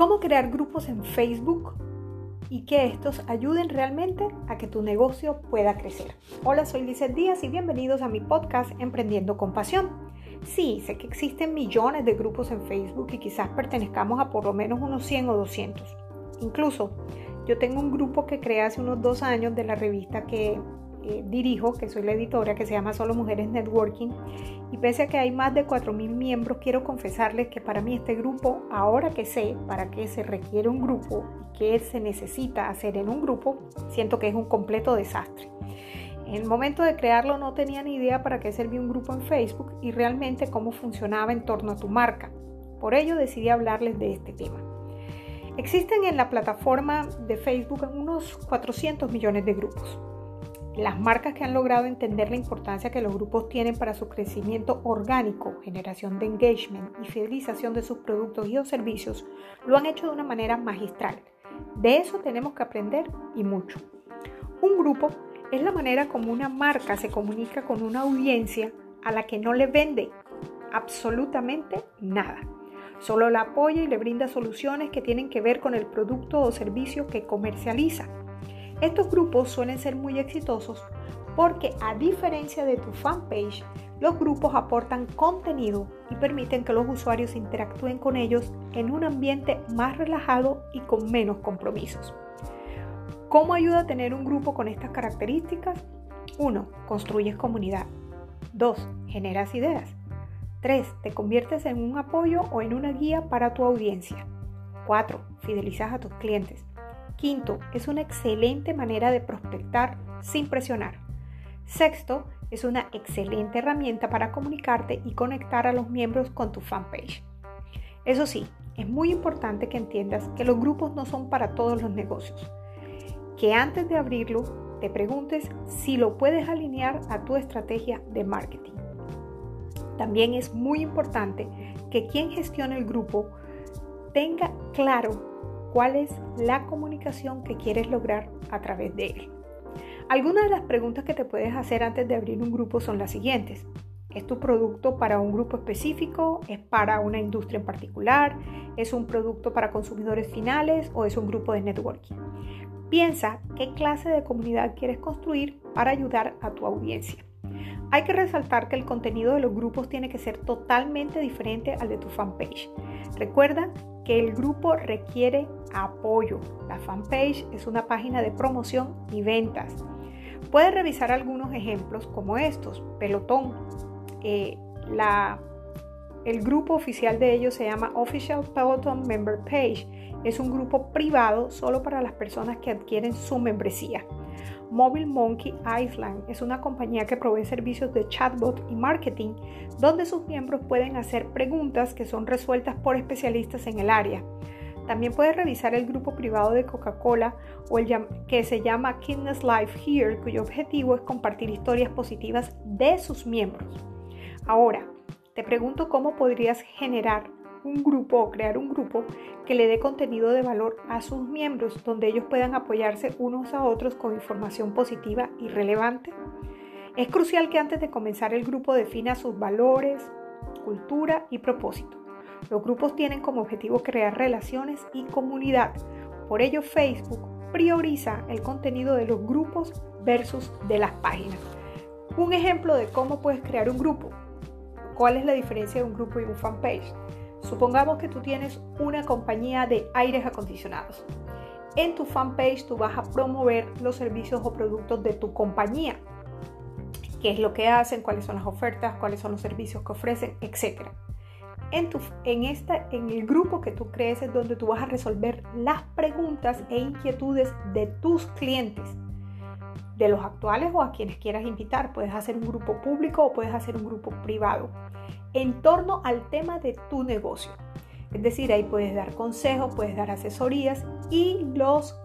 cómo crear grupos en Facebook y que estos ayuden realmente a que tu negocio pueda crecer. Hola, soy Lizeth Díaz y bienvenidos a mi podcast Emprendiendo con Pasión. Sí, sé que existen millones de grupos en Facebook y quizás pertenezcamos a por lo menos unos 100 o 200. Incluso yo tengo un grupo que creé hace unos dos años de la revista que eh, dirijo, que soy la editora, que se llama Solo Mujeres Networking. Y pese a que hay más de 4.000 miembros, quiero confesarles que para mí este grupo, ahora que sé para qué se requiere un grupo y qué se necesita hacer en un grupo, siento que es un completo desastre. En el momento de crearlo no tenía ni idea para qué servía un grupo en Facebook y realmente cómo funcionaba en torno a tu marca. Por ello decidí hablarles de este tema. Existen en la plataforma de Facebook unos 400 millones de grupos. Las marcas que han logrado entender la importancia que los grupos tienen para su crecimiento orgánico, generación de engagement y fidelización de sus productos y o servicios, lo han hecho de una manera magistral. De eso tenemos que aprender y mucho. Un grupo es la manera como una marca se comunica con una audiencia a la que no le vende absolutamente nada. Solo la apoya y le brinda soluciones que tienen que ver con el producto o servicio que comercializa. Estos grupos suelen ser muy exitosos porque a diferencia de tu fanpage, los grupos aportan contenido y permiten que los usuarios interactúen con ellos en un ambiente más relajado y con menos compromisos. ¿Cómo ayuda a tener un grupo con estas características? 1. Construyes comunidad. 2. Generas ideas. 3. Te conviertes en un apoyo o en una guía para tu audiencia. 4. Fidelizas a tus clientes. Quinto, es una excelente manera de prospectar sin presionar. Sexto, es una excelente herramienta para comunicarte y conectar a los miembros con tu fanpage. Eso sí, es muy importante que entiendas que los grupos no son para todos los negocios. Que antes de abrirlo te preguntes si lo puedes alinear a tu estrategia de marketing. También es muy importante que quien gestione el grupo tenga claro cuál es la comunicación que quieres lograr a través de él. Algunas de las preguntas que te puedes hacer antes de abrir un grupo son las siguientes. ¿Es tu producto para un grupo específico? ¿Es para una industria en particular? ¿Es un producto para consumidores finales o es un grupo de networking? Piensa qué clase de comunidad quieres construir para ayudar a tu audiencia. Hay que resaltar que el contenido de los grupos tiene que ser totalmente diferente al de tu fanpage. Recuerda que el grupo requiere apoyo. La fanpage es una página de promoción y ventas. Puedes revisar algunos ejemplos como estos. Pelotón. Eh, la, el grupo oficial de ellos se llama Official Peloton Member Page. Es un grupo privado solo para las personas que adquieren su membresía. Mobile Monkey Island es una compañía que provee servicios de chatbot y marketing donde sus miembros pueden hacer preguntas que son resueltas por especialistas en el área. También puedes revisar el grupo privado de Coca-Cola o el que se llama Kindness Life Here, cuyo objetivo es compartir historias positivas de sus miembros. Ahora, te pregunto cómo podrías generar un grupo o crear un grupo que le dé contenido de valor a sus miembros, donde ellos puedan apoyarse unos a otros con información positiva y relevante. Es crucial que antes de comenzar el grupo defina sus valores, cultura y propósito. Los grupos tienen como objetivo crear relaciones y comunidad. Por ello Facebook prioriza el contenido de los grupos versus de las páginas. Un ejemplo de cómo puedes crear un grupo. ¿Cuál es la diferencia de un grupo y un fanpage? Supongamos que tú tienes una compañía de aires acondicionados. En tu fanpage tú vas a promover los servicios o productos de tu compañía. ¿Qué es lo que hacen? ¿Cuáles son las ofertas? ¿Cuáles son los servicios que ofrecen? Etcétera. En, tu, en, esta, en el grupo que tú crees es donde tú vas a resolver las preguntas e inquietudes de tus clientes, de los actuales o a quienes quieras invitar. Puedes hacer un grupo público o puedes hacer un grupo privado en torno al tema de tu negocio. Es decir, ahí puedes dar consejos, puedes dar asesorías y los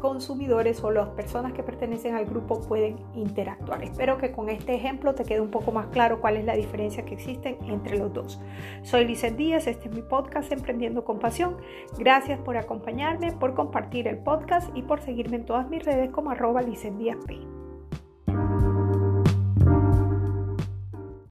consumidores o las personas que pertenecen al grupo pueden interactuar. Espero que con este ejemplo te quede un poco más claro cuál es la diferencia que existe entre los dos. Soy Lizeth Díaz, este es mi podcast Emprendiendo con Pasión. Gracias por acompañarme, por compartir el podcast y por seguirme en todas mis redes como arroba Díaz P.